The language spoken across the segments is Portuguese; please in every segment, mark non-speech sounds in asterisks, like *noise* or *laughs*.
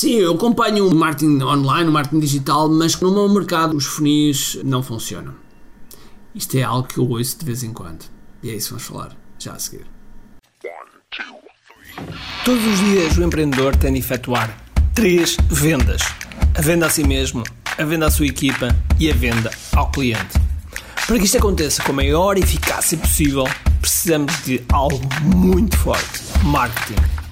Sim, eu acompanho o marketing online, o marketing digital, mas no meu mercado os funis não funcionam. Isto é algo que eu ouço de vez em quando. E é isso que vamos falar já a seguir. Todos os dias o empreendedor tem de efetuar três vendas: a venda a si mesmo, a venda à sua equipa e a venda ao cliente. Para que isto aconteça com a maior eficácia possível, precisamos de algo muito forte: marketing.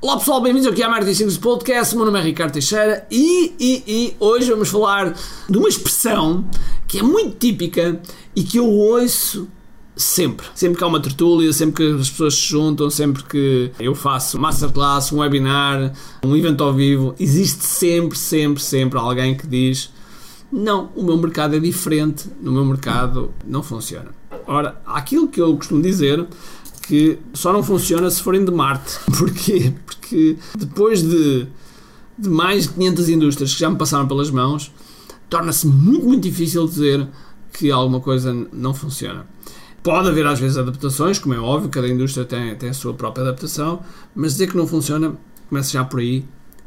Olá pessoal, bem-vindos ao QI Marketing Secrets Podcast. Meu nome é Ricardo Teixeira e, e, e hoje vamos falar de uma expressão que é muito típica e que eu ouço Sempre. Sempre que há uma tertúlia, sempre que as pessoas se juntam, sempre que eu faço masterclass, um webinar, um evento ao vivo, existe sempre, sempre, sempre alguém que diz: Não, o meu mercado é diferente, no meu mercado não funciona. Ora, aquilo que eu costumo dizer que só não funciona se forem de Marte. *laughs* Porquê? Porque depois de, de mais de 500 indústrias que já me passaram pelas mãos, torna-se muito, muito difícil dizer que alguma coisa não funciona. Pode haver às vezes adaptações, como é óbvio, cada indústria tem, tem a sua própria adaptação, mas dizer que não funciona, começa já por aí,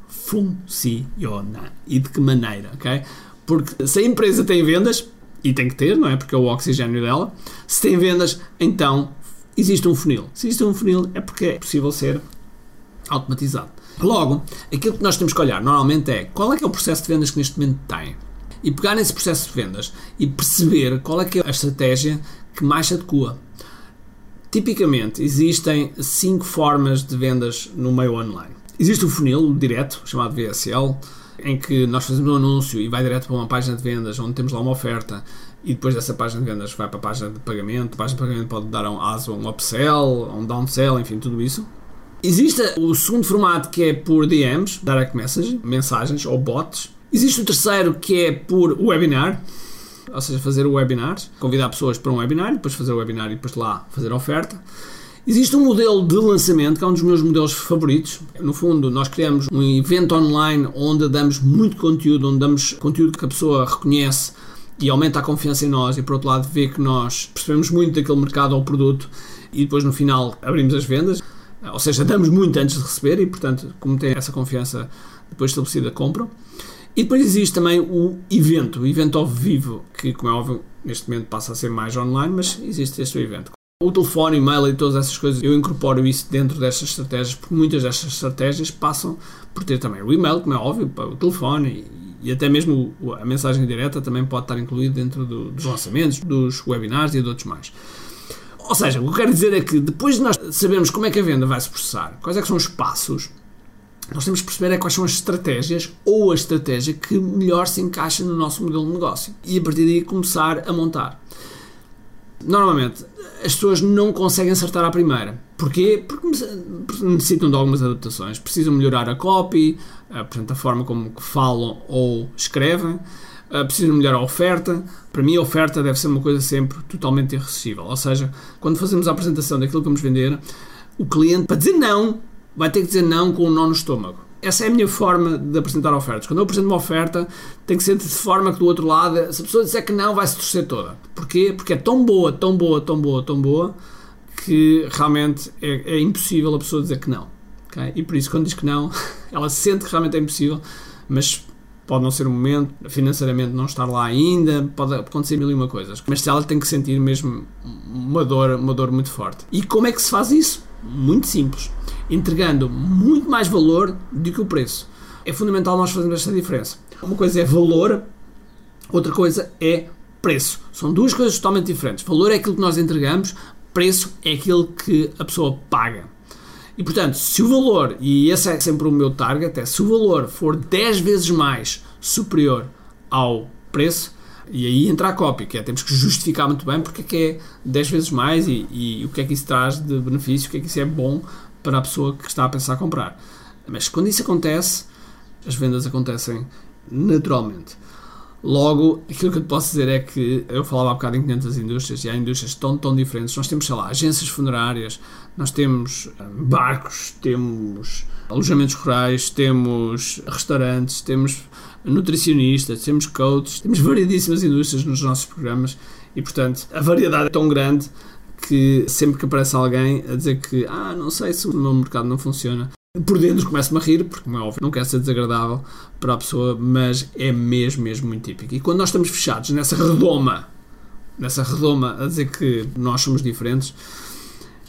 funciona. E de que maneira, ok? Porque se a empresa tem vendas, e tem que ter, não é? Porque é o oxigênio dela, se tem vendas, então existe um funil. Se existe um funil, é porque é possível ser automatizado. Logo, aquilo que nós temos que olhar normalmente é qual é que é o processo de vendas que neste momento tem. E pegar nesse processo de vendas e perceber qual é que é a estratégia que mais se adequa. Tipicamente, existem cinco formas de vendas no meio online. Existe o funil direto, chamado VSL, em que nós fazemos um anúncio e vai direto para uma página de vendas onde temos lá uma oferta e depois dessa página de vendas vai para a página de pagamento. A página de pagamento pode dar um um upsell, um downsell, enfim, tudo isso. Existe o segundo formato que é por DMs, direct message, mensagens ou bots. Existe o terceiro que é por webinar, ou seja, fazer webinars, convidar pessoas para um webinar, depois fazer o webinar e depois lá fazer a oferta. Existe um modelo de lançamento que é um dos meus modelos favoritos. No fundo, nós criamos um evento online onde damos muito conteúdo, onde damos conteúdo que a pessoa reconhece e aumenta a confiança em nós e por outro lado vê que nós percebemos muito daquele mercado ou produto e depois no final abrimos as vendas. Ou seja, damos muito antes de receber e portanto, como tem essa confiança depois estabelecida, compram. E depois existe também o evento, o evento ao vivo, que, como é óbvio, neste momento passa a ser mais online, mas existe este evento. O telefone, e-mail e todas essas coisas, eu incorporo isso dentro destas estratégias, porque muitas destas estratégias passam por ter também o e-mail, como é óbvio, o telefone e, até mesmo a mensagem direta também pode estar incluído dentro do, dos lançamentos, dos webinars e de outros mais. Ou seja, o que eu quero dizer é que depois de nós sabermos como é que a venda vai se processar, quais é são os passos, nós temos que perceber é quais são as estratégias ou a estratégia que melhor se encaixa no nosso modelo de negócio e a partir daí começar a montar. Normalmente as pessoas não conseguem acertar à primeira. Porquê? Porque necessitam de algumas adaptações. Precisam melhorar a copy, a, portanto, a forma como falam ou escrevem. Precisam melhorar a oferta. Para mim, a oferta deve ser uma coisa sempre totalmente irresistível. Ou seja, quando fazemos a apresentação daquilo que vamos vender, o cliente, para dizer não, vai ter que dizer não com um nó no estômago. Essa é a minha forma de apresentar ofertas. Quando eu apresento uma oferta, tem que ser de forma que do outro lado, se a pessoa disser que não, vai se torcer toda. Porquê? Porque é tão boa, tão boa, tão boa, tão boa, que realmente é, é impossível a pessoa dizer que não. Okay? E por isso, quando diz que não, *laughs* ela sente que realmente é impossível, mas pode não ser o momento, financeiramente não estar lá ainda, pode acontecer mil e uma coisas. Mas ela tem que sentir mesmo uma dor, uma dor muito forte. E como é que se faz isso? Muito simples entregando muito mais valor do que o preço. É fundamental nós fazermos esta diferença. Uma coisa é valor, outra coisa é preço. São duas coisas totalmente diferentes. Valor é aquilo que nós entregamos, preço é aquilo que a pessoa paga. E portanto, se o valor, e esse é sempre o meu target, é se o valor for 10 vezes mais superior ao preço, e aí entra a cópia, que é temos que justificar muito bem porque é que é 10 vezes mais e, e o que é que isso traz de benefício, o que é que isso é bom para a pessoa que está a pensar comprar. Mas quando isso acontece, as vendas acontecem naturalmente. Logo, aquilo que eu te posso dizer é que eu falava há bocado em 500 indústrias e há indústrias tão, tão diferentes. Nós temos, sei lá, agências funerárias, nós temos eh, barcos, temos alojamentos rurais, temos restaurantes, temos nutricionistas, temos coaches, temos variedíssimas indústrias nos nossos programas e, portanto, a variedade é tão grande que sempre que aparece alguém a dizer que ah, não sei se o meu mercado não funciona, por dentro começo-me a rir, porque, como é óbvio, não quer ser desagradável para a pessoa, mas é mesmo, mesmo muito típico. E quando nós estamos fechados nessa redoma, nessa redoma a dizer que nós somos diferentes,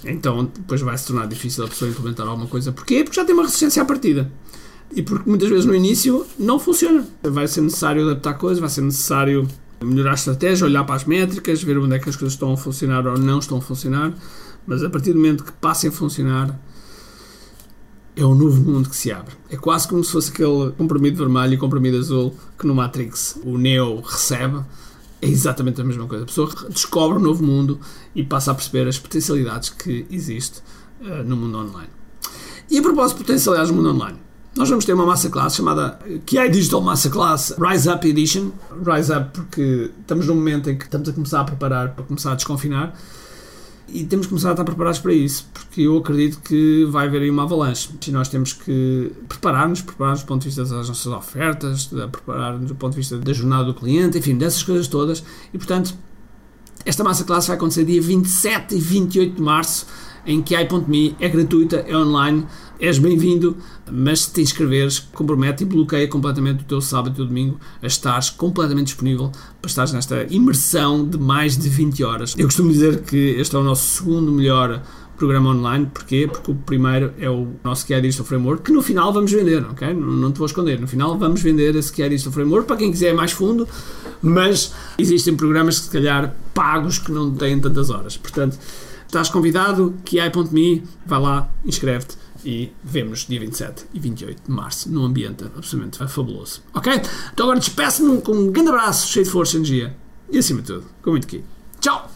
então depois vai se tornar difícil a pessoa implementar alguma coisa. Porquê? Porque já tem uma resistência à partida. E porque muitas vezes no início não funciona. Vai ser necessário adaptar coisas, vai ser necessário melhorar a estratégia, olhar para as métricas, ver onde é que as coisas estão a funcionar ou não estão a funcionar. Mas a partir do momento que passem a funcionar, é um novo mundo que se abre. É quase como se fosse aquele comprimido vermelho e comprimido azul que no Matrix o Neo recebe. É exatamente a mesma coisa. A pessoa descobre um novo mundo e passa a perceber as potencialidades que existe uh, no mundo online. E a propósito de potencialidades no mundo online, nós vamos ter uma massa classe chamada QI Digital Massa Rise Up Edition. Rise Up porque estamos num momento em que estamos a começar a preparar para começar a desconfinar e temos que começar a estar preparados para isso, porque eu acredito que vai haver aí uma avalanche. E nós temos que preparar-nos, preparar-nos do ponto de vista das nossas ofertas, preparar-nos do ponto de vista da jornada do cliente, enfim, dessas coisas todas. E portanto, esta massa classe vai acontecer dia 27 e 28 de março em QI.me, é gratuita, é online, és bem-vindo, mas se te inscreveres, compromete e bloqueia completamente o teu sábado e o teu domingo a estares completamente disponível para estares nesta imersão de mais de 20 horas. Eu costumo dizer que este é o nosso segundo melhor programa online, porquê? Porque o primeiro é o nosso QI Digital Framework, que no final vamos vender, ok? Não, não te vou esconder, no final vamos vender esse QI Digital Framework para quem quiser mais fundo, mas existem programas que se calhar pagos que não têm tantas horas, portanto Estás convidado, QI.me, vai lá, inscreve-te e vemos dia 27 e 28 de março no ambiente absolutamente fabuloso. Ok? Então agora despeço-me com um grande abraço, cheio de força e energia e acima de tudo, com muito aqui. Tchau!